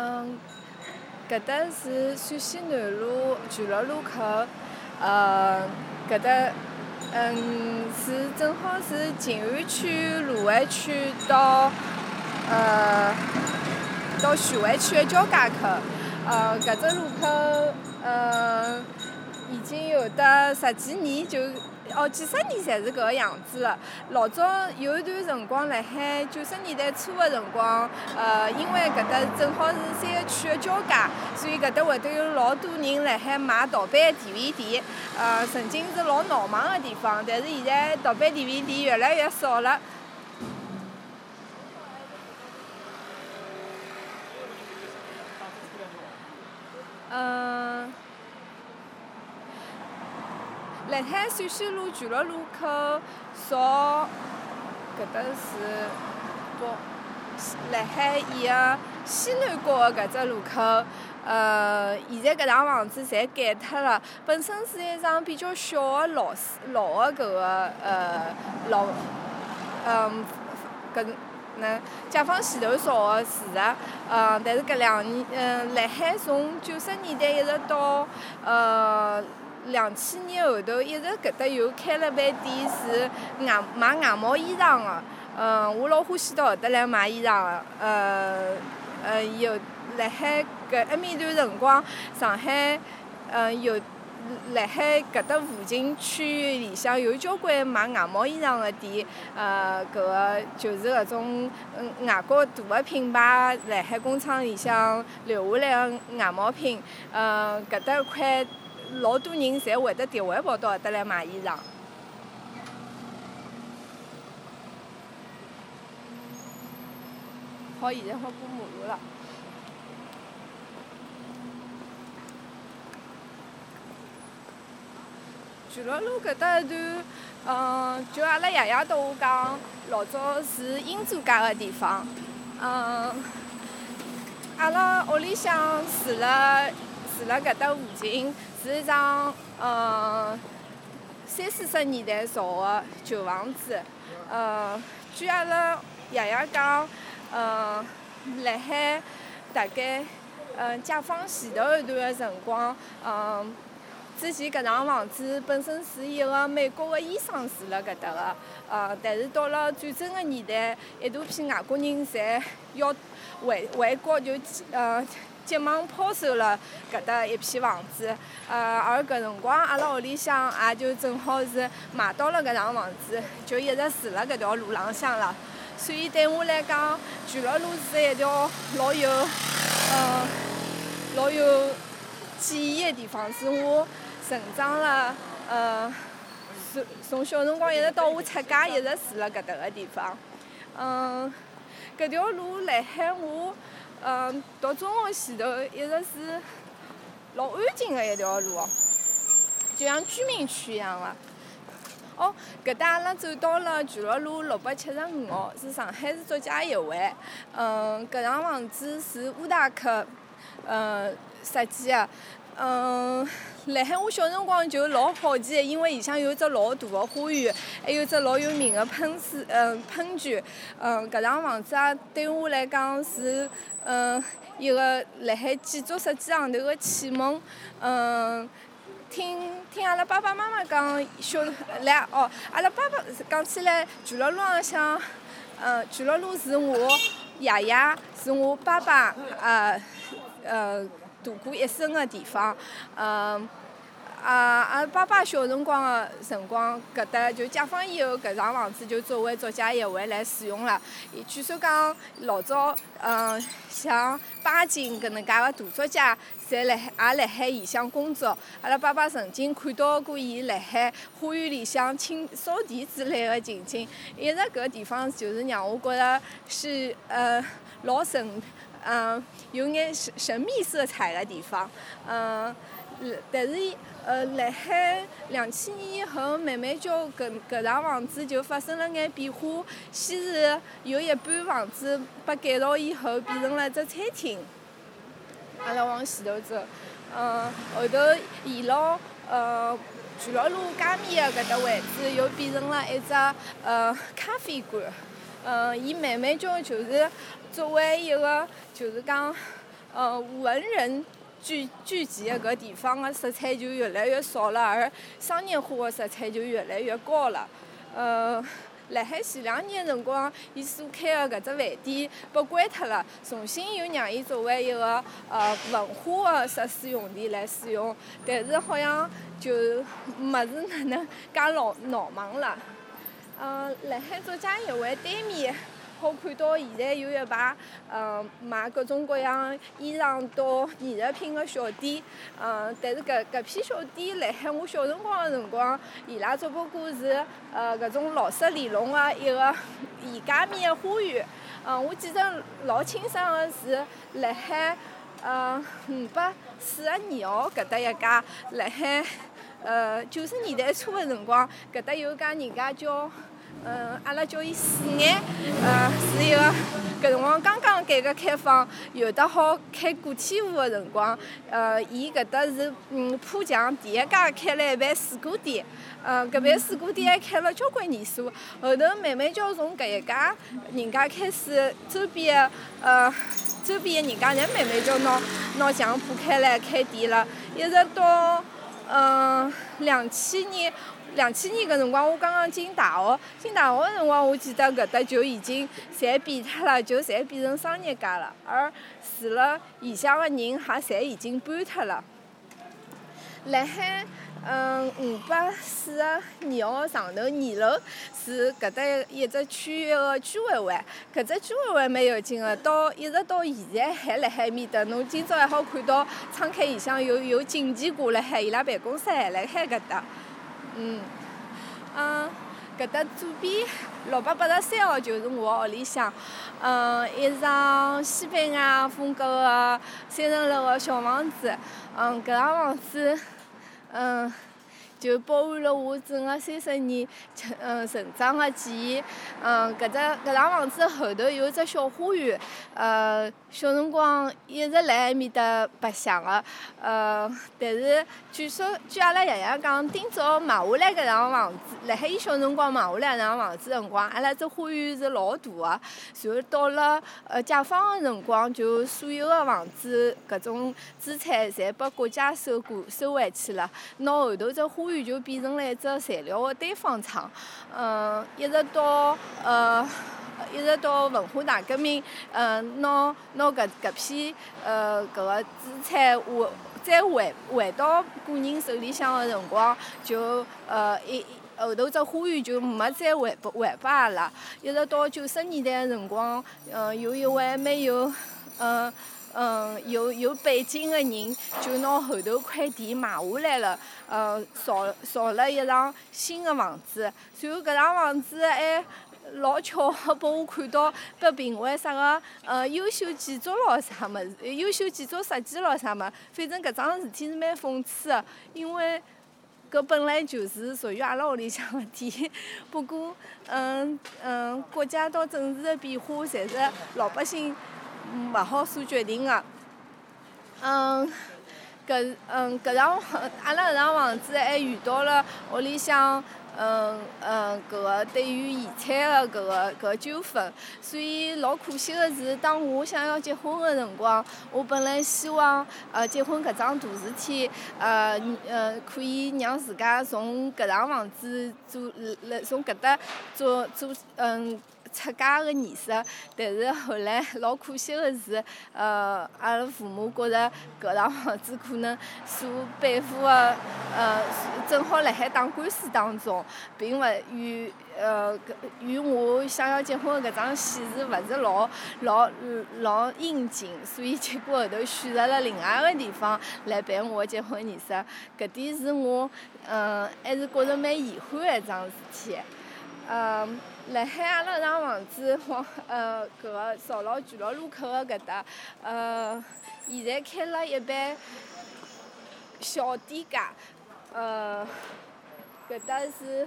嗯，搿搭是陕西南路全乐路口，呃，搿搭嗯是正好是静安区卢湾区到呃到徐汇区的交界口，呃，搿只路口呃已经有得十几年就。哦，几十年侪是搿个样子的。老早有一段辰光，辣海九十年代初的辰光，呃，因为搿搭正好是三个区的交界，所以搿搭会得有老多人辣海买盗版 DVD。呃，曾经是老闹忙的地方，但是现在盗版 DVD 越来越少了。辣海陕西路全乐路口朝搿搭是不？辣海伊个西南角的搿只路口，呃，现在搿幢房子侪改脱了。本身是一幢比较小的老老的搿个呃老，嗯，搿能解放前头造的住宅，呃，但是搿两年，嗯，辣海从九十年代一直到呃。两千年后头，一直搿搭有开了爿店，是外卖外贸衣裳的。嗯，我老欢喜到搿搭来买衣裳的。呃，呃，有辣海搿埃面段辰光，上海，嗯，有辣海搿搭附近区域里向有交关卖外贸衣裳的店。呃，搿个就是搿种嗯外国大个品牌辣海工厂里向留下来个外贸品。嗯，搿搭块。老多人侪会得特回跑到搿搭来买衣裳。好，现在好过马路了。全乐路搿搭一段，嗯，就阿拉爷爷跟我讲，老早是英租界个地方。嗯，阿拉屋里向住了住了搿搭附近。是一幢呃三四十年代造的旧房子，呃，据阿拉爷爷讲，呃，辣海大概呃解放前头一段的辰光，嗯，之前搿幢房子本身是一个美国的医生住辣搿搭的，呃，但是到了战争的年代，一大批外国人侪要回回国就呃。急忙抛售了搿搭一片房子，呃，而搿辰光阿拉屋里向也就正好是买到了搿幢房子，就一直住辣搿条路浪向了。所以对我来讲，全乐路是一条老有，呃，老有记忆的地方，是我成长了，呃，从从小辰光一直到我出嫁，一直住辣搿搭个地方。嗯，搿条路辣海我。嗯，读中学前头一直是老安静的一条路哦，就像居民区一样个。哦，搿搭阿拉走到了全乐路六百七十五号，是上海市作家协会。嗯，搿幢房子是乌达克，嗯，设计的。嗯，辣海我小辰光就老好奇，因为里向有只老大的花园，还有只老有名的喷水，嗯，喷泉。嗯，搿幢房子啊，对我来讲是，嗯，一个辣海建筑设计上头的启蒙。嗯，听听阿拉爸爸妈妈讲，小来哦，阿拉爸爸讲起来，全乐路浪向，嗯，全乐路是我爷爷，是我爸爸，呃，呃。度过一生的地方，嗯，啊，阿拉爸爸小辰光的辰光，搿搭就解放以后，搿幢房子就作为作家协会来使用了。据说讲，老早，嗯，像巴金搿能介个大作家，侪辣海也辣海里向工作。阿拉爸爸曾经看到过伊辣海花园里向清扫地之类的情景，一直搿地方就是让我觉着是，呃，老神。嗯，有眼神神秘色彩的地方，嗯，但是呃，辣海两千年以后，慢慢交搿搿幢房子就发生了眼变化。先是有一半房子被改造以后变成了只餐厅，阿拉往前头走，嗯，后头沿牢呃全乐路街面的搿搭位置又变成了一只呃咖啡馆，嗯，伊慢慢叫就是。作为一个就是讲呃文人聚聚集的搿地方的色彩就越来越少了，而商业化的色彩就越来越高了。呃，辣海前两年辰光，伊所开的搿只饭店被关脱了，重新又让伊作为一个呃文化的设施用地来使用，但是好像就没是哪能介闹闹忙了。呃，辣海作家协会对面。好看到现在有一排，嗯，卖各种各样衣裳到艺术品的小店，嗯，但是搿搿批小店辣海我小辰光的辰光，伊拉只不过是呃搿种老式里弄的一个沿街面的花园，嗯，我记得老清爽的是辣海呃五百四十二号搿搭一家，辣海呃九十年代初的辰光，搿搭有家人家叫。嗯，阿拉叫伊四眼，呃，是一个搿辰光刚刚改革开放，有得好开个体户的辰光，呃，伊搿搭是嗯浦江第一家开了一爿水果店，呃，搿爿水果店还开了交关年数，后头慢慢叫从搿一家人家开始，周边的呃周边的人家侪慢慢叫拿拿墙铺开来开店了，一直到嗯两千年。两千年搿辰光，我刚刚进大学，进大学个辰光，我记得搿搭就已经侪变脱了，就侪变成商业街了，而住了里向个人也侪已经搬脱了。辣海，嗯，五百四十二号上头二楼是搿搭一只区域个居委会，搿只居委会蛮有劲个，到一直到现在还辣海面搭。侬今朝还好看到窗口里向有有警旗挂辣海，伊拉办公室还辣海搿搭。嗯，嗯，搿搭左边六百八十三号就是我屋里向，嗯，一幢西班牙风格的三层楼的小房子，嗯，搿幢房子，嗯。就包含了我整个三十年成嗯成长的记忆。嗯，搿只搿幢房子后头有一只小花园，呃，小辰光一直辣埃面搭白相个。呃，但是据说据阿拉爷爷讲，今朝买下来搿幢房子，辣海伊小辰光买下来搿幢房子辰光，阿拉只花园是老大个。然后到了呃解放个辰光，就所有个房子搿种资产侪拨国家收过收回去了，拿后头只花。花园就变成了一只材料的堆放厂，嗯，一直到呃，一直到文化大革命，嗯，拿拿搿搿批呃搿个资产回再回回到个人手里向的辰光，就呃一后头只花园就没再还还拨阿拉，一直到九十年代的辰光，嗯，有一位蛮有嗯。嗯，有有背景的人就拿后头块地买下来了，呃，造造了一幢新的房子。随后搿幢房子还老巧，拨我看到被评为啥个呃优秀建筑咯啥物事，优秀建筑设计咯啥物。反正搿桩事体是蛮讽刺的，因为搿本来就是属于阿拉屋里向的地，不过嗯嗯，国家到政治的变化，侪是老百姓。勿好所决定个，嗯，搿嗯搿幢 阿拉搿幢房子还遇到了屋里向嗯嗯搿个对于遗产的搿个搿纠纷，所以老可惜的是，当我想要结婚的辰光，我本来希望呃结婚搿桩大事体呃呃可以让自家从搿幢房子做来从搿搭做做嗯。出嫁个仪式，但是后来老可惜的是，呃，阿拉父母觉着搿幢房子可能所背负的，呃，正好辣海打官司当中，并勿与呃搿与我想要结婚的搿桩喜事勿是老老老应景，所以结果后头选择了另外个地方来办我的结婚仪式，搿点是我，嗯，还是觉着蛮遗憾的一桩事体，嗯。辣海阿拉搿幢房子，往呃搿个朝老巨鹿路口个搿搭，呃，现在开了一爿小店家，呃，搿搭是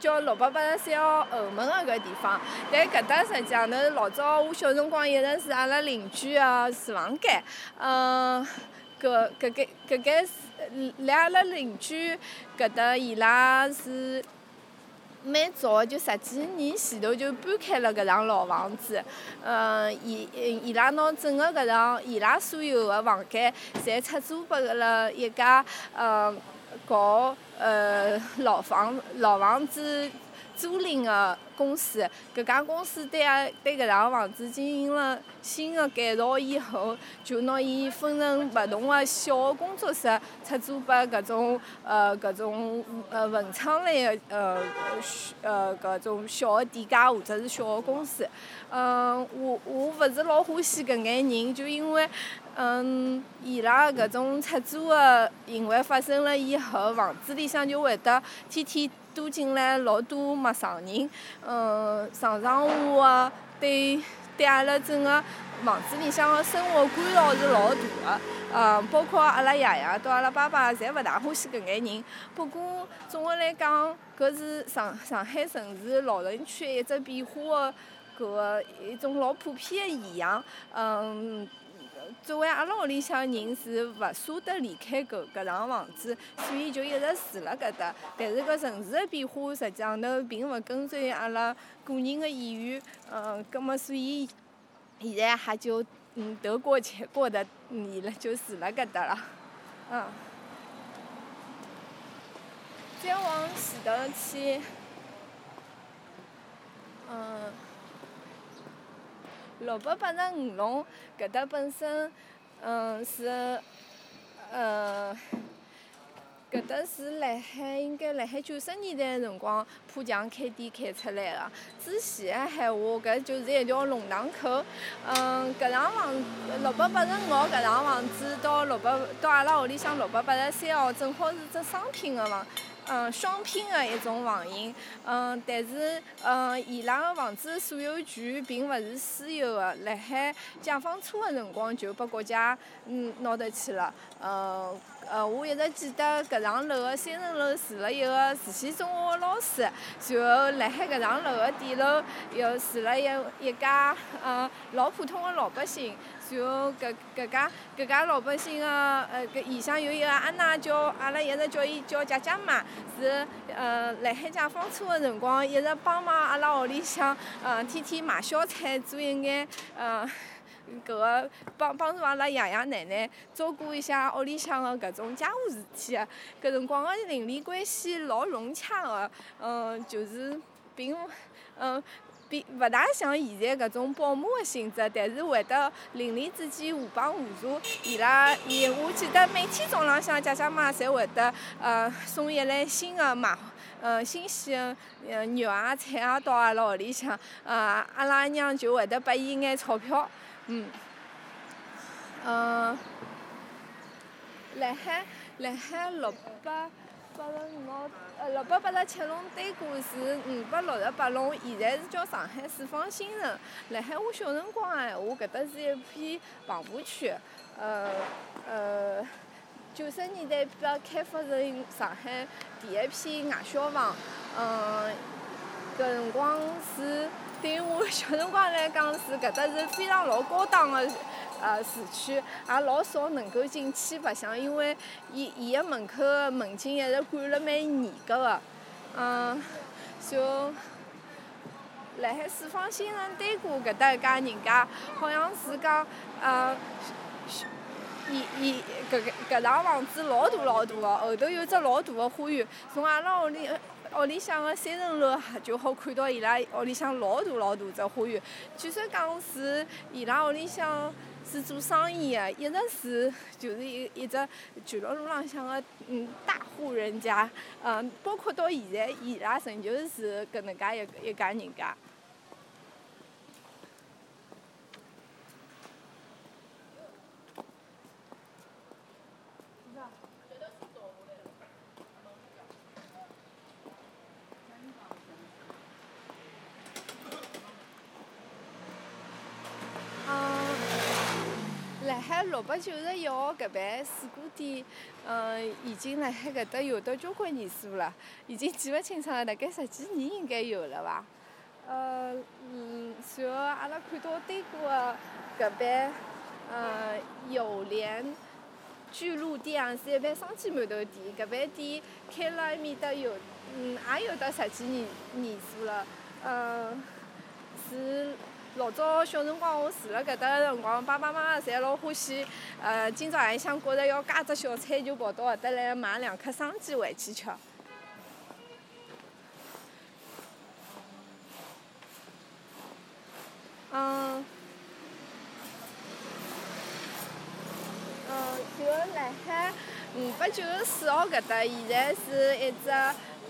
叫六百八十三号后门个搿地方，但搿搭实际上头老早我小辰光一直是阿拉邻居个厨房间，嗯，搿搿间搿间是辣阿拉邻居搿搭伊拉是。蛮早，就十几年前头就搬开了搿幢老房子。嗯，伊伊拉拿整个搿幢，伊拉所有的房间，侪出租拨了一家呃搞呃老房老房子。租赁个公司，搿家公司对啊对搿幢房子进行了新个改造以后，就拿伊分成勿同个小个工作室，出租拨搿种呃搿种呃文创类个呃呃搿种小个店家或者是小个公司。嗯，我我勿是老欢喜搿眼人，就因为嗯伊拉搿种出租个行为发生了以后，房子里向就会得天天。多进来老多陌生人，嗯，常常话对对阿拉整个房子里向个生活干扰是老大个，嗯，包括阿拉爷爷到阿拉爸爸，侪勿大欢喜搿眼人。不过总个来讲，搿是上上海城市老城区一只变化个搿个一种老普遍个现象，嗯。作为阿拉屋里向人是勿舍得离开搿搿幢房子，所以就一直住辣搿搭。但是搿城市个变化实际上头并勿跟随阿拉个人个意愿，嗯，葛末所以现在还就嗯得过且过的，伊拉就住辣搿搭了，嗯。再往前头去，嗯。六百八十五弄搿搭本身，嗯是，呃，搿搭是辣海应该辣海九十年代辰光浦江开店开出来个。之前个闲话，搿就是一条龙塘口。嗯，搿幢房六百八十五号搿幢房子到六百到阿拉屋里向六百八十三号，正好是只商品个房。嗯，双拼的一种房型，嗯，但是，嗯，伊拉个房子所有权并勿是私有的，辣海解放初个辰光就拨国家嗯拿得去了，嗯，呃，我一直记得搿幢楼个三层楼住了一个慈溪中学个老师，然后辣海搿幢楼个底楼又住了一一家呃老普通个老百姓。然后搿搿家搿家老百姓个呃搿里向有一个阿奶叫阿拉一直叫伊叫姐姐嘛，是呃辣海解放初个辰光一直帮忙阿拉屋里向呃天天买小菜做一眼呃搿个帮帮助阿拉爷爷奶奶照顾一下屋里向个搿种家务事体个，搿辰光个邻里关系老融洽个，嗯就是并嗯。比勿大像现在搿种保姆个性质，但是会得邻里之间互帮互助。伊拉，伊我记得每天早浪向，姐姐妈侪会得呃送一篮新个买，呃新鲜个呃肉啊菜啊到阿拉屋里向，呃阿拉阿娘就会得拨伊眼钞票，嗯，嗯，辣海辣海六百。八十五号，呃，六百八十七弄对过是五百六十八弄，现在是叫上海四方新城。辣海我小辰光个闲话，搿搭是一片棚户区，呃呃，九十年代被开发成上海第一批外销房，嗯，搿辰光是对于我小辰光来讲是搿搭是非常老高档个。呃，市区也老少能够进去白相，因为伊伊个门口个门禁一直管了蛮严格个。嗯，就辣海四方新城对过搿搭一家人家，好像是讲，呃，伊伊搿搿幢房子老大老大个，后头有只老大个花园，从阿拉屋里屋里向个三层楼就好看到伊拉屋里向老大老大只花园。据说讲是伊拉屋里向。是做生意的，一直是就是一一只巨鹿路浪向个嗯大户人家，嗯，包括到现在，伊拉仍旧是搿能介一一家人家。六百九十一号搿爿水果店，嗯，已经辣海搿搭有得交关年数了，已经记勿清爽了，大概十几年应该有了伐？呃，嗯，随后阿拉看到对过个搿爿，呃，友联巨鹿店是一爿生煎馒头店，搿爿店开了埃面搭有，嗯，也有得十几年年数了。嗯，是老早小辰光我住辣搿搭个辰光，爸爸妈妈侪老欢喜。呃，今朝夜里向觉着要加只小菜，就跑到搿搭来买两颗生煎回去吃。嗯，嗯，就辣海五百九十四号搿搭，现在是一只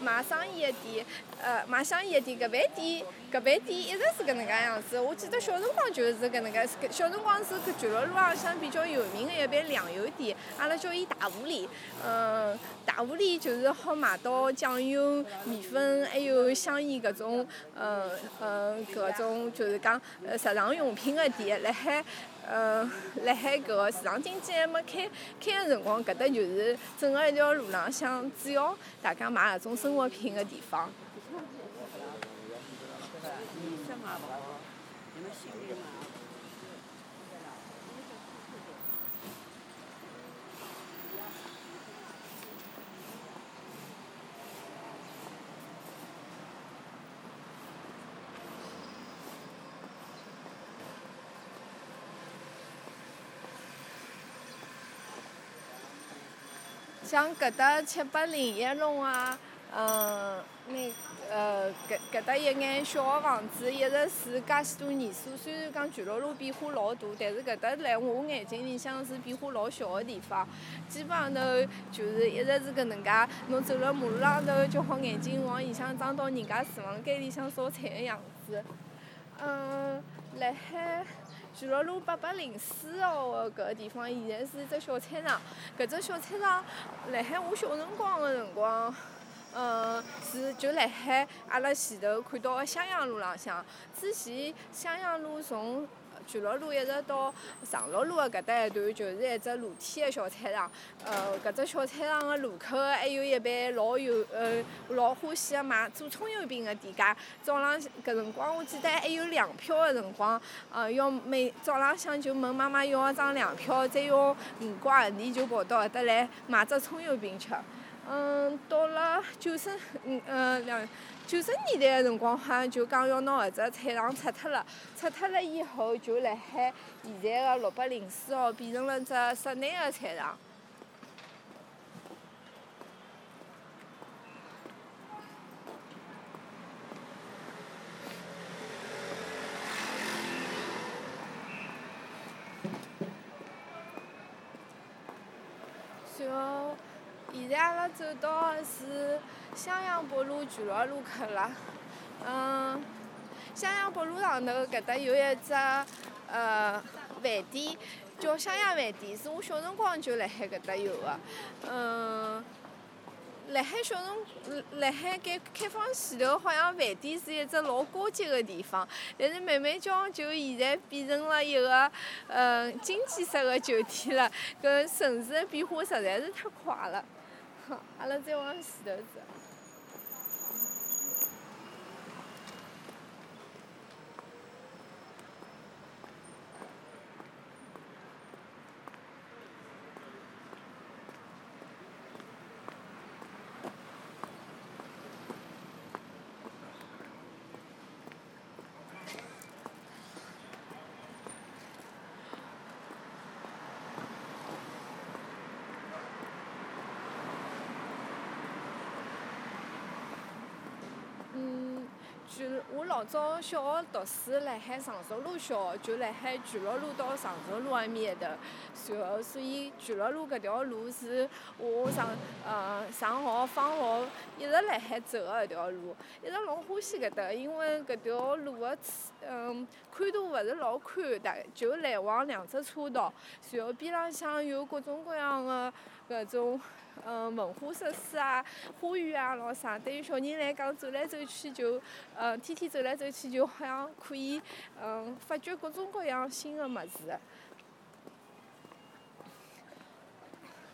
卖生意个店。呃，卖香烟个店，搿爿店，搿爿店一直是搿能介样子。我记得小辰光就是搿能介，小辰光是搿巨鹿路浪向比较有名个一爿粮油店，阿拉叫伊大狐狸。嗯，大狐狸就是好买到酱油、面粉，还有香烟搿种，嗯嗯，搿种就是讲日常用品个店，辣海。嗯，辣海搿个市场经济还没开开个辰光，搿搭就是整个一条路浪向主要大家买搿种生活品个地方。像搿搭七八零一弄啊，嗯，那呃搿搿搭一眼小个房子，一直住介许多年数。虽然讲巨鹿路变化老大，但是搿搭辣我眼睛里向是变化老小个地方。基本上头就是一直是搿能介，侬走辣马路浪头就好眼睛往里向长到人家厨房间里向烧菜个样子。嗯，辣海。巨鹿路八百零四号个搿个地方，现在是一只小菜场。搿只小菜场，辣海我小辰光个辰光，嗯，是就辣海阿拉前头看到个襄阳路浪向。之前襄阳路从巨鹿路一直到长乐路个搿搭一段，就是一只露天个小菜场。呃，搿只小菜场个路口还有一爿老有呃老欢喜个卖做葱油饼个店家。早浪搿辰光我记得还有粮票个辰光，呃，要每早浪向就问妈妈要一张粮票，再用五块钿就跑到搿搭来买只葱油饼吃。嗯，到了九十嗯嗯两。九十年代个辰光，好像就讲要拿搿只菜场拆脱了，拆脱了以后，就辣海现在个六百零四号变成了只室内个菜场。就现在阿拉走到个是。襄阳北路巨鹿路口了，嗯，襄阳北路上头搿搭有一只呃饭店，叫襄阳饭店，是我小辰光就辣海搿搭有个，嗯，辣海小辰，辣海改开放前头，好像饭店是一只老高级个地方，但是慢慢叫就现在变成了一个嗯经济式个酒店了，搿城市个变化实在是太快了，阿拉再往前头走。就我老早小学读书辣海常熟路小学，就辣海巨鹿路到常熟路埃面一头，然后所以巨鹿路搿条路是我上呃上学放学一直辣海走个一条路，一直老欢喜搿搭，因为搿条路个嗯宽度勿是老宽，大就来往两只车道，然后边浪向有各种各样个搿种。嗯，文化设施啊，花园啊，老啥，对于小人来讲，走来走去就，嗯，天天走来走去就好像可以，嗯，发掘各种各样新的么子。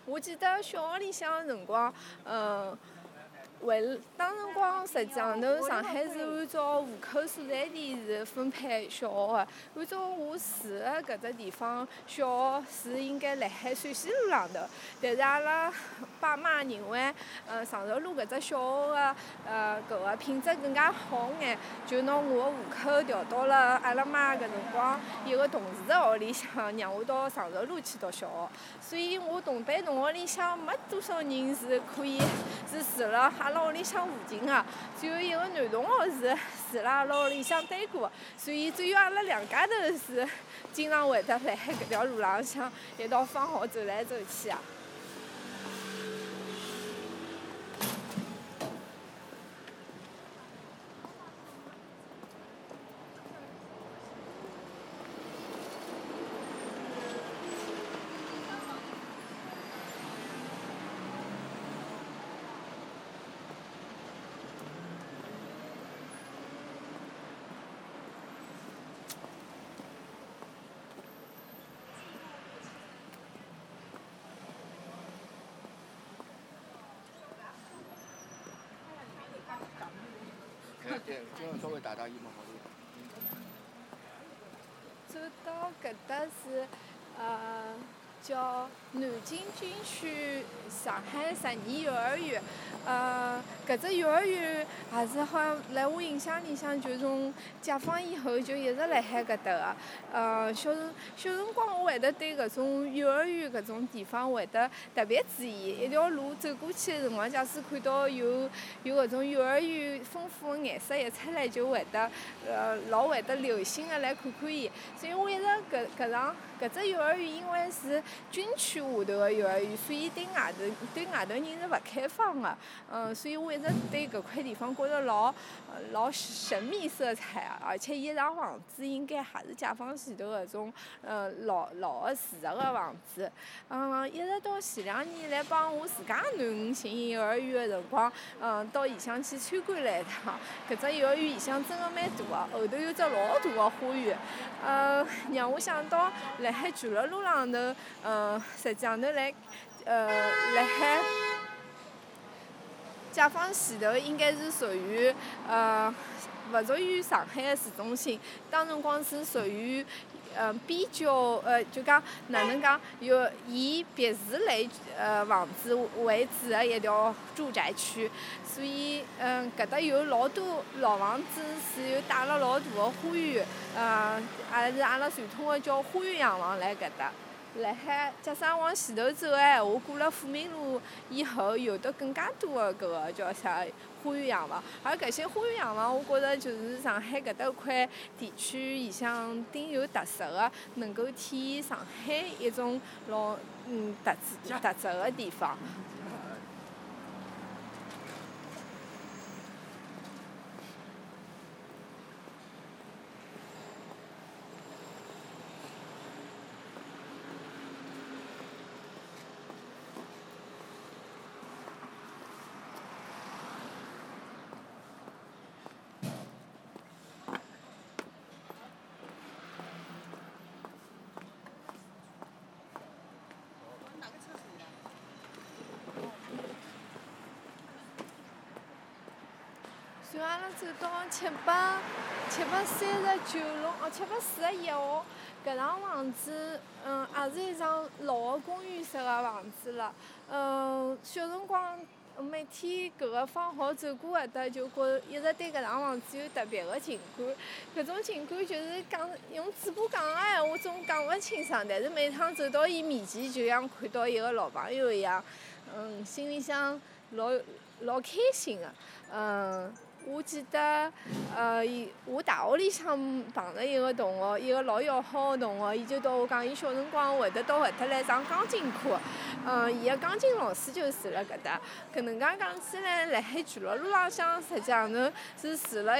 我记得小学里向的辰光，嗯，为当辰光实际上头上海是按照户口所在地是分配小学个，按照我住个搿只地方，小学是应该辣海陕西路浪头，但是阿拉爸妈认为，呃，常熟路搿只小学个呃搿个品质更加好眼，就拿我个户口调到了阿拉妈搿辰光一个同事个屋里向，让我到长寿路去读小学，所以我同班同学里向没多少人是可以是住了阿拉屋里向附近个，只有一个男同学是住辣阿拉屋里向对过，所以只有阿拉两家头是经常会得来搿条路浪向一道放学走来走去啊。对，这样稍微打打一嘛，好点。走搿是，呃，叫南京军区上海实验幼儿园。呃，搿只幼儿园也是好像辣我印象里向，就从解放以后就一直辣海搿搭个。呃，小辰小辰光我会得对搿种幼儿园搿种地方会得特别注意。一条路走过去个辰光，假使看到有有搿种幼儿园丰富个颜色一出来，就会得呃老会得留心个来看看伊。所以我一直搿搿上搿只幼儿园因为是军区下头个幼儿园，所以对外头对外头人是勿开放个。嗯，所以我一直对搿块地方觉着老老神秘色彩啊！而且伊幢房子应该还是解放前头搿种嗯老老个住宅个房子。嗯，一直到前两年来帮我自家囡恩寻幼儿园个辰光，嗯，到里向去参观了一趟。搿只幼儿园里向真个蛮大个，后头有只老大个花园，嗯，让我想到辣海巨乐路浪头，嗯，实际上头来呃辣海。解放前头应该是属于呃，勿属于上海个市中心，当辰光是属于呃比较呃就讲哪能讲，有以别墅类呃房子为主个一条住宅区，所以嗯搿搭有老多老房子，是有带了老大个花园，呃也是阿拉传统个叫花园洋房辣搿搭。辣海，假使往前头走个闲话，过了富民路以后，有得更加多的搿个叫啥花园洋房。而搿些花园洋房，我觉着就是上海搿搭块地区里向顶有特色个，能够体现上海一种老嗯特质特色个地方。就阿拉走到七百七百三十九弄哦，七百四十一号，搿幢房子，嗯，也是一幢老个公寓式个房子了。嗯，小辰光每天搿个放学走过搿搭，就觉一直对搿幢房子有特别个情感。搿种情感就是讲用嘴巴讲个闲话总讲勿清爽，但是每趟走到伊面前，就像看到一个老朋友一样，嗯，心里向老老开心个，嗯。我记得，呃，伊我大学里向碰着一个同学，一个老要好个同学，伊就到我讲，伊小辰光会得到搿搭来上钢琴课，嗯，伊个钢琴老师就住辣搿搭。搿能介讲起来，辣海巨乐路浪向，实际上头是住了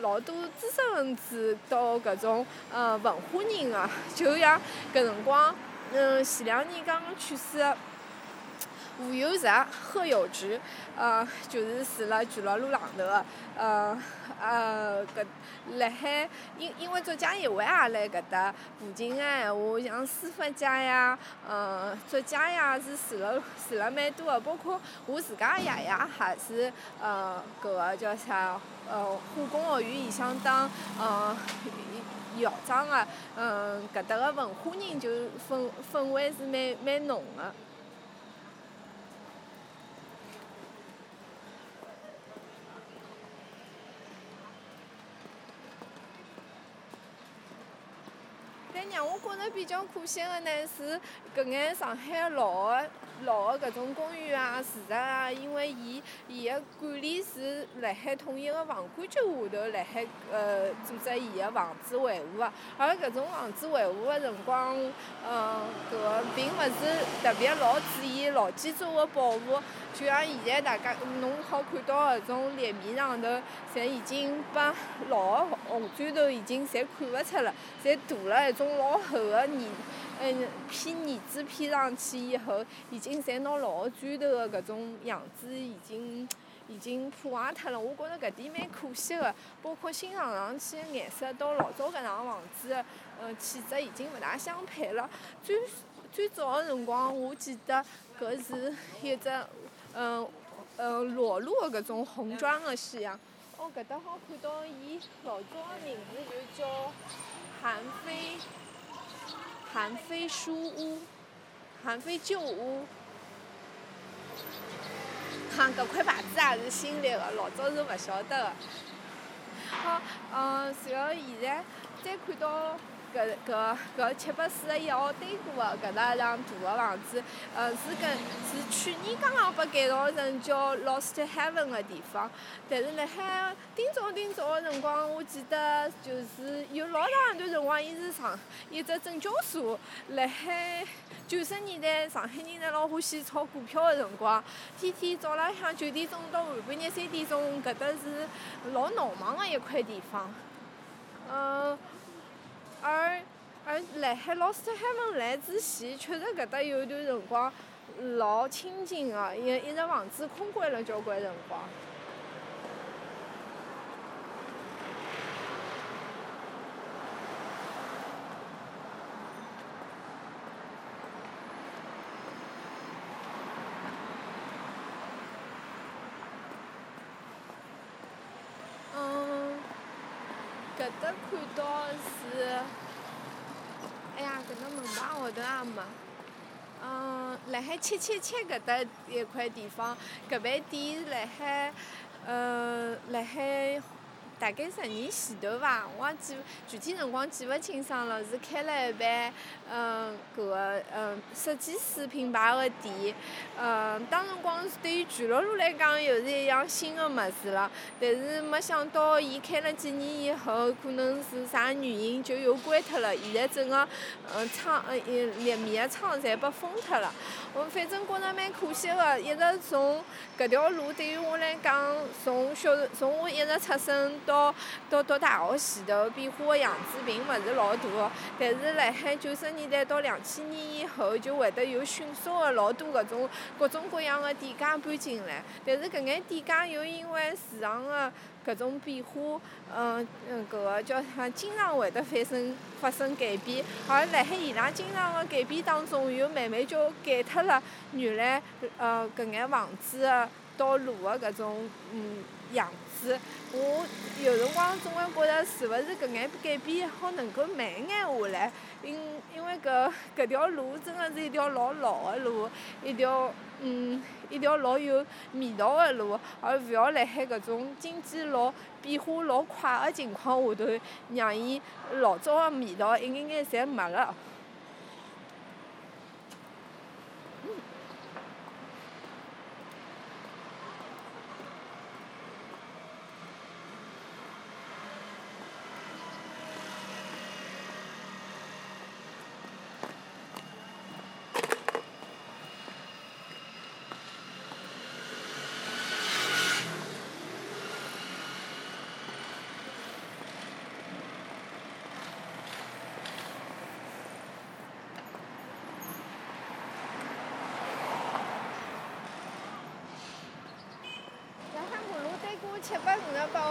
老多知识分子到搿种呃文化人个，就像搿辰光，嗯，前两年刚刚去世吴有石、贺有直，呃，就是住辣巨乐路浪头个，呃呃，搿辣海因因为作家协会也辣搿搭附近个闲话，像书法家呀，呃，作家呀是住了住了蛮多个，包括我自家爷爷也是呃搿个叫啥呃化工学院里向当呃校长个，嗯，搿搭个文化人就氛氛围是蛮蛮浓个。但让我觉着比较可惜的呢是搿眼上海老个老的搿种公园啊、住宅啊，因为伊伊的管理是辣海统一个房管局下头辣海呃组织伊的房子维护的，而搿种房子维护的辰光，嗯，搿个并勿是特别老注意老建筑的保护。就像现在大家侬好看到搿种立面上头，侪已经把老的红砖头已经侪看勿出了，侪涂了一种老厚的泥，嗯，片泥纸片上去以后，已经侪拿老个砖头个搿种样子已经已经破坏脱了。我觉着搿点蛮可惜的，包括新上上去个颜色，到老早搿幢房子个嗯气质已经勿大相配了。最最早个辰光，我记得搿是一只。嗯，嗯，裸露的搿种红砖个式样。哦，搿搭好看到伊老早个名字就叫韩非，韩非书屋，韩非旧屋。哈，搿块牌子也是新立个，老早是勿晓得个。好，嗯，随后现在再看到。搿搿搿七八四十一号对过个搿搭一幢大个房子，呃，是跟是去年刚刚被改造成叫 Lost Heaven 个地方。但是辣海顶早顶早个辰光，我记得就是有老长一段辰光，伊是上一只证交所。辣海九十年代，上海人侪老欢喜炒股票个辰光，天天早浪向九点钟到下半日三点钟，搿搭是老闹忙个一块地方。嗯。而而辣海老师海门来之前，确实搿搭有一段辰光老清静个，一一直房子空关了交关辰光。搿搭看到是，哎呀，搿搭门牌号头也没。嗯，辣海七七七搿搭一块地方，搿爿店是辣海，嗯，辣海。大概十年前头伐，我也记具体辰光记勿清爽了。是开了一爿，嗯，搿个嗯设计师品牌个店，嗯，当辰光对于巨鹿路来讲又是一样新个物事了。但是没想到，伊开了几年以后，可能是啥原因就又关脱了。现在整个嗯窗呃立面个窗侪被封脱了。我反正觉着蛮可惜个，一直从搿条路对于我来讲，从小从我一直出生。到到读大学前头变化个样子并勿是老大，但是辣海九十年代到两千年以后，就会得有迅速个老多搿种各种各样个店家搬进来。但是搿眼店家又因为市场个搿种变化，嗯嗯，搿个叫啥，经常会得发生发生改变。而辣海伊拉经常个改变当中，又慢慢就改脱了原来呃搿眼房子个道路个搿种嗯样是。我有辰光总归觉着，是勿是搿眼改变好能够慢眼下来？因因为搿搿条路真个是一条老老个路，一条嗯一条老有味道个路，而勿要辣海搿种经济老变化老快个情况下头，让伊老早个味道一眼眼侪没了。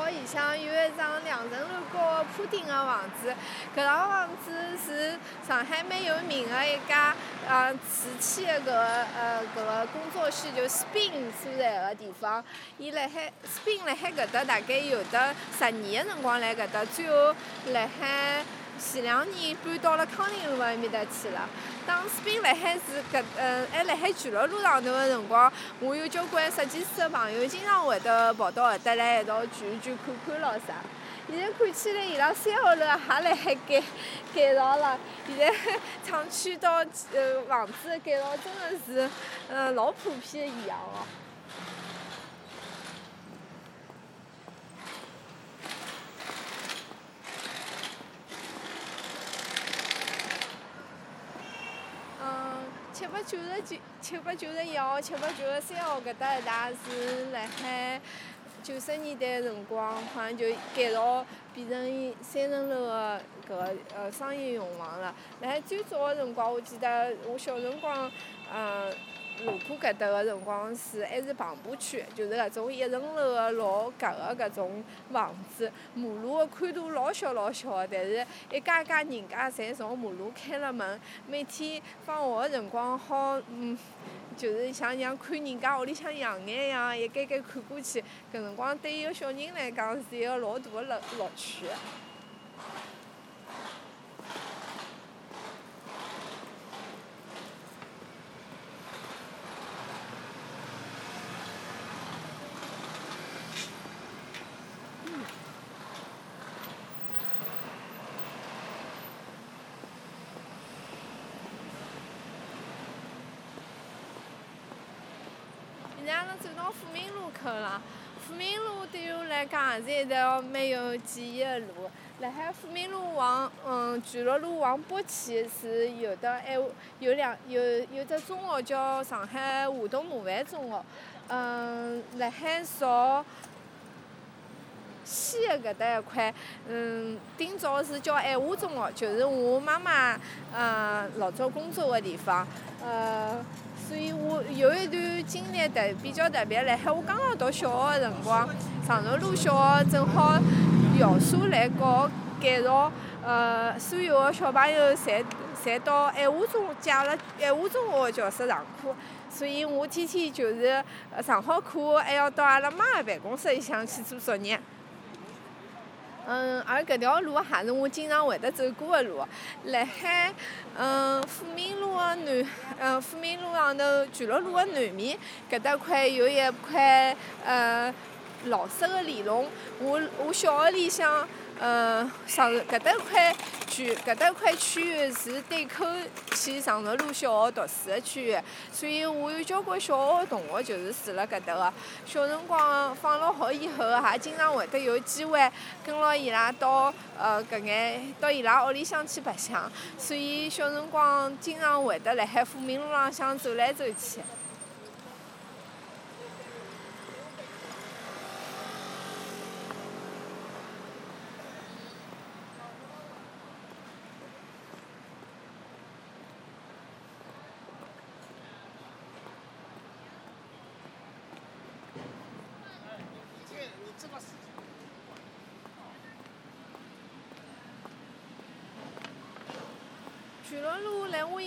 里向有一幢两层楼高的铺顶的房子，搿幢房子是上海蛮有名的一家呃瓷器的搿个呃搿个工作室，就 Spin 所在的地方。伊辣海 Spin 辣海搿搭大概有得十年的辰光辣搿搭，最后辣海。前两年搬到了康宁路埃面搭去了。当 Spin 辣海是搿嗯还辣海巨乐路上头个辰光，我有交关设计师个朋友，经常会得跑到搿搭来一道聚一聚、看看咾啥。现在看起来，伊拉三号楼也辣海改改造了。现在厂区到呃房子个改造真的是嗯老普遍个现象哦。七百九十九、七百九十一号、七百九十三号搿搭一带是辣海九十年代辰光，好像就改造变成三层楼个搿个呃商业用房了。辣海最早个辰光，我记得我小辰光，嗯。路过搿搭个辰光是还是棚户区，就是搿种一层楼个老夹个搿种房子，马路个宽度老小老小个，但是一家家人家侪从马路开了门，每天放学个辰光好，嗯，就是像像看人家屋里向养眼一样，一间间看过去，搿辰光对一个小人来讲是一个老大个乐乐趣。阿拉走到富民路口了。富民路对我来讲也是一条蛮有记忆的路。辣海富民路往嗯巨鹿路往北去是有的，还有两有有只中学叫上海华东模范中学。嗯，辣海朝西的搿搭一块，嗯，顶早是叫爱华中学，就是我妈妈嗯老早工作的地方。呃。所以我有一段经历特比较特别，辣海我刚刚读小学的辰光，长寿路小学正好校舍来搞改造，呃，所有个小朋友侪侪到爱华中借了爱华中学的教室上课，所以我天天就是上好课还要到阿拉妈的办公室里向去做作业。嗯，而搿条路还是我经常会得走过的路。辣海，嗯，富民路的南，嗯，富民路上头巨鹿路的南面，搿搭块有一块，呃，老式个联龙。我我小学里向。嗯，上搿搭块区，搿搭块区域是对口去长寿路小学读书个区域，所以我有交关小学同学就是住辣搿搭个。小辰光放了学以后，也经常会得有机会跟牢伊拉到呃搿眼到伊拉屋里向去白相，所以小辰光经常会得辣海富民路浪向走来走去。巨乐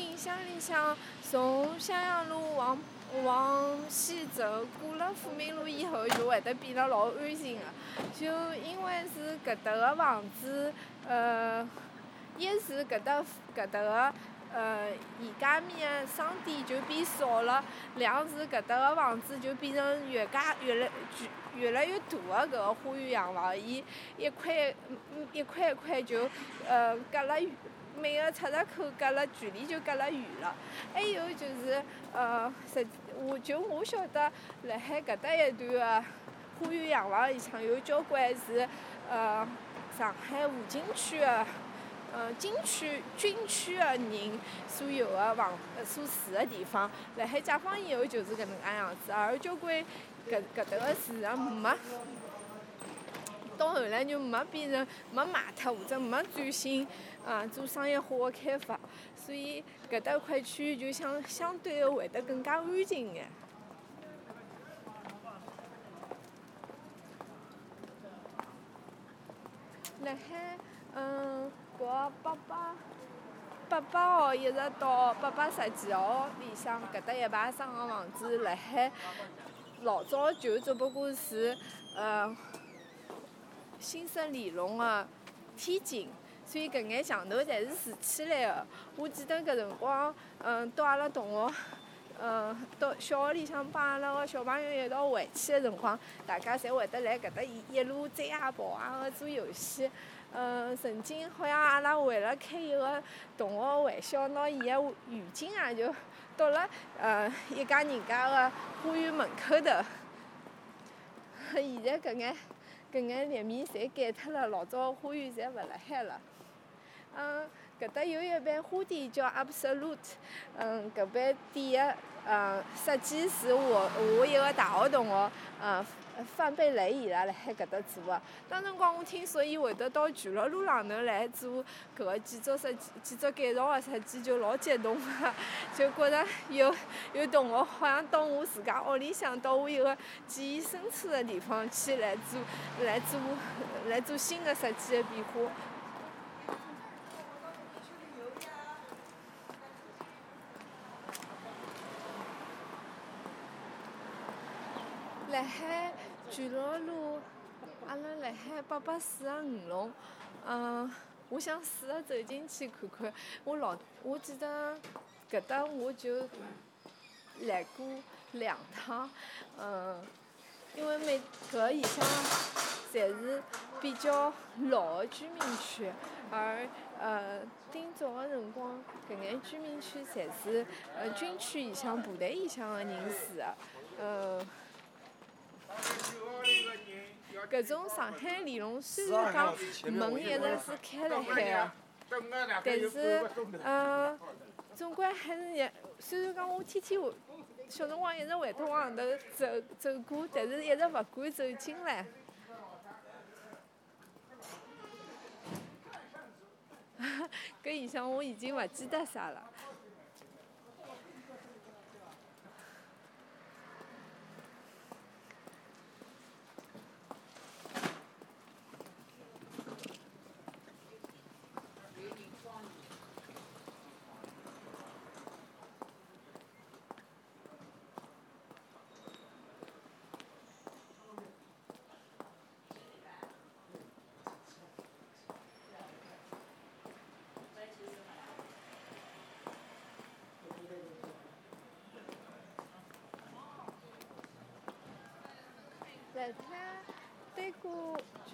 路在我印象里向，从襄阳路往往西走，过了富民路以后，就会得变得老安静个。就因为是搿搭个房子，呃，一是搿搭搿搭个呃沿街面个商店就变少了，两是搿搭个房子就变成越加越来越越来越大个搿个花园洋房，伊一块一块一块就呃隔了。每个出入口隔了距离就隔了远了，还有就是呃，实我就我晓得，辣海搿搭一段个花园洋房里向有交关是呃上海武警区个呃军区军区个人所有个房所住个地方，辣海解放以后就是搿能介样子，而交关搿搿搭个市场没。到后来就没变成没卖脱，或者没转型啊做商业化的开发，所以搿搭块区域就相相对的会得更加安静眼。辣海嗯搿八八八八号一直到八八十几号里向搿搭一排双个房子，辣海老早就只不过是呃新生里弄个天井，所以搿眼墙头侪是竖起来个。我记得搿辰光，嗯，到阿拉同学，嗯，到小学里向帮阿拉个小朋友一道回去个辰光，大家侪会得来搿搭一一路追啊跑啊个做游戏。嗯，曾经好像阿拉为了开一个同学玩笑，拿伊个浴巾啊就倒了呃一家人家个花园门口头。现在搿眼搿眼立面侪改脱了，老早花园侪勿辣海了。嗯，搿搭有一爿花店叫 Absolute，嗯，搿爿店个嗯设计是我我一个大学同学，嗯。范贝雷伊拉辣海搿搭做个，当辰光我听说伊会得到巨乐路浪头来做搿个建筑设计、建筑改造个设计，就老激动个，就觉着有 有同学好像到我自家屋里向，到我一个记忆深处个地方去来做来做来做新个设计个变化。来海巨乐路，阿拉辣海八八四十五弄，嗯，我想试着走进去看看。我老，我记得搿搭我就来过两趟，嗯，因为每搿里向侪是比较老个居民区，而呃，今早个辰光，搿眼居民区侪是呃军区里向、部队里向个人住个，嗯。搿种上海里弄虽然讲门一直是开辣海个，但是嗯，总归还是也，虽然讲我天天会小辰光一直会得往头走走过，但是一直勿敢走进来。搿里向我已经勿记得啥了。辣海对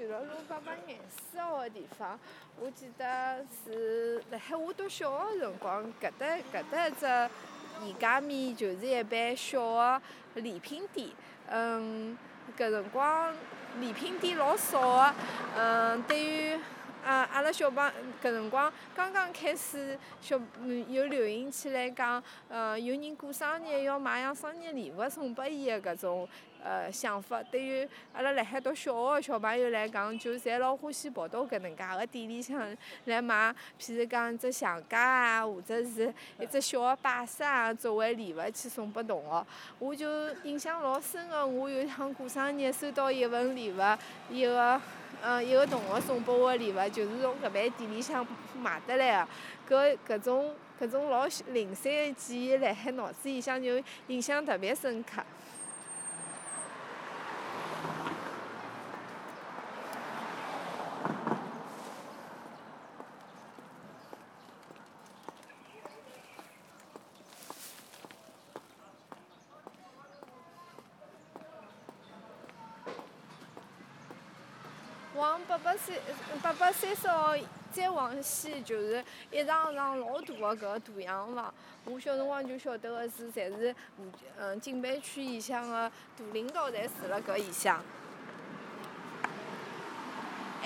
过巨乐路八八廿四号个地方，我记得是辣海我读小学个辰光，搿搭搿搭一只沿街面就是一爿小个礼品店。嗯，搿辰光礼品店老少个，嗯，对于啊阿拉小朋搿辰光刚刚开始小嗯有流行起来讲，呃有人过生日要买样生日礼物送拨伊个搿种。呃，想法对于阿拉辣海读小学个小朋友来讲，就侪老欢喜跑到搿能介个店里向来买，譬如讲一只相架啊，或者是一只小个摆设啊，作为礼物去送拨同学。我就印象老深个，我有一趟过生日收到一份礼物，一个嗯一个同学送拨我个礼物，就是从搿爿店里向买得来个。搿搿种搿种老零散个记忆，辣海脑子里向就印象特别深刻。往八八三八八三十号再往西，就是一幢幢老大个搿个大洋房。我小辰光就晓得个是，侪是嗯警备区里向个大领导侪住了搿里向。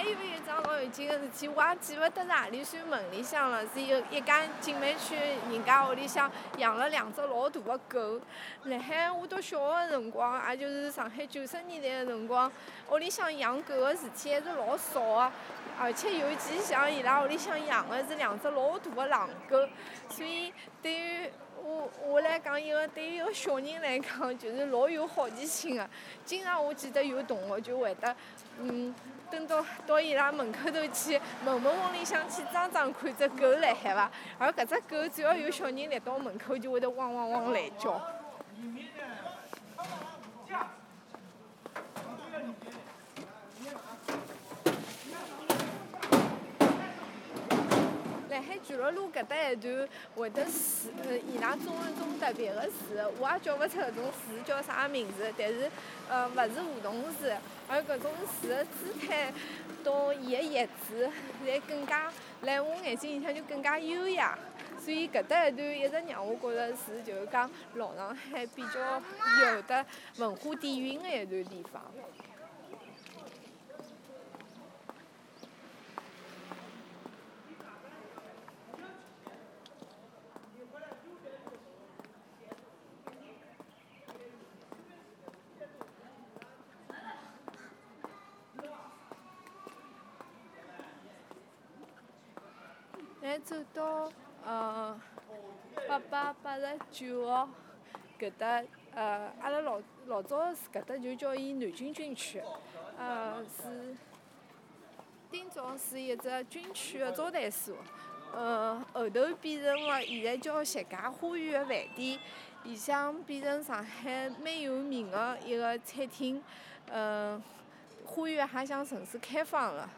还有一桩老有劲个事体，我也记勿得是何里扇门里向了，是有一家景美区人家屋里向养了两只老大个狗。辣海我读小学个辰光，也就是上海九十年代个辰光，屋里向养狗个事体还是老少个，而且尤其像伊拉屋里向养个是两只老大个狼狗，所以对于我我来讲，一个对于一个小人来讲，就是老有好奇心的。经常我记得有同学就会得，嗯，等到到伊拉门口头去门门缝里向去装装看只狗辣海伐？而搿只狗只要有小人来到门口，就会得汪汪汪来叫。辣海巨鹿路搿搭一段会得树，伊拉种一种特别个树，我也叫勿出搿种树叫啥名字，但是呃勿是梧桐树，而搿种树个姿态，到伊个叶子，侪更加，辣我眼睛里向就更加优雅。所以搿搭一段一直让我觉着是就是讲老上海比较有的文化底蕴个一段地方。走到呃八百八十九号搿搭，呃，阿拉老老早搿搭就叫伊南京军区，呃是今朝是一只军区个招待所，呃后头变成了现在叫谢家花园个饭店，里向变成上海蛮有名个一个餐厅，呃花园还向城市开放了。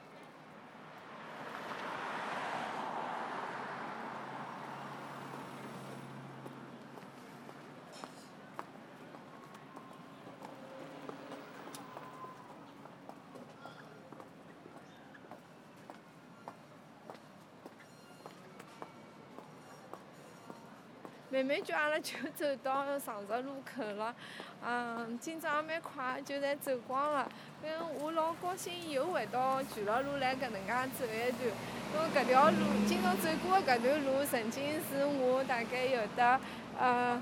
慢慢叫阿拉就走到上十路口了，嗯，今朝也蛮快，就侪走光了。反正我老高兴又回到巨鹿路来搿能介走一段，因为搿条路今朝走过的搿段路，曾经是我大概有的呃，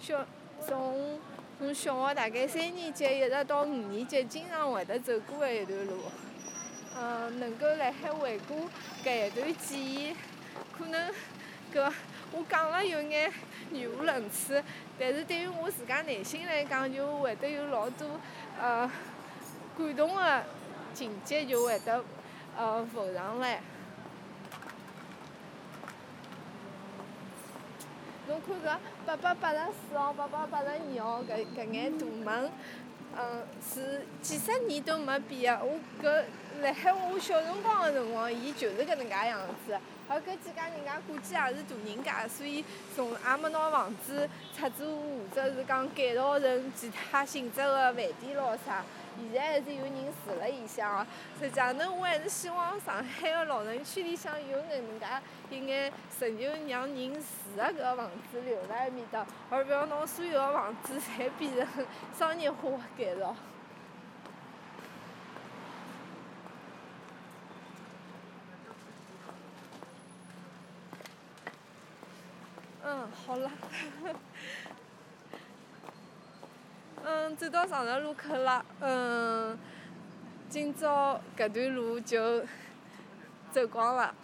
小从从小学大概三年级一直到五年级，经常会得走过的一段路。嗯，能够辣海回顾搿一段记忆，可能。搿我讲了有眼语无伦次，但是对于我自家内心来讲，就会得有老多呃感动个情节就会得呃浮上来。侬看搿八百八十四号、八百八十二号搿搿眼大门，嗯，是几十年都没变个。我搿辣海我小辰光个辰光，伊就是搿能介样子。而搿几家人家估计也是大人家，所以从也没拿房子出租或者是讲改造成其他性质个饭店咾啥。现在还是有人住辣里向个。实际上，呢，我还是希望上海个老城区里向有搿能介一眼成就让人住个搿房子留辣埃面搭，而勿要拿所有个房子侪变成商业化改造。嗯，好了，嗯，走到上城路口了，嗯，今朝搿段路就走光了。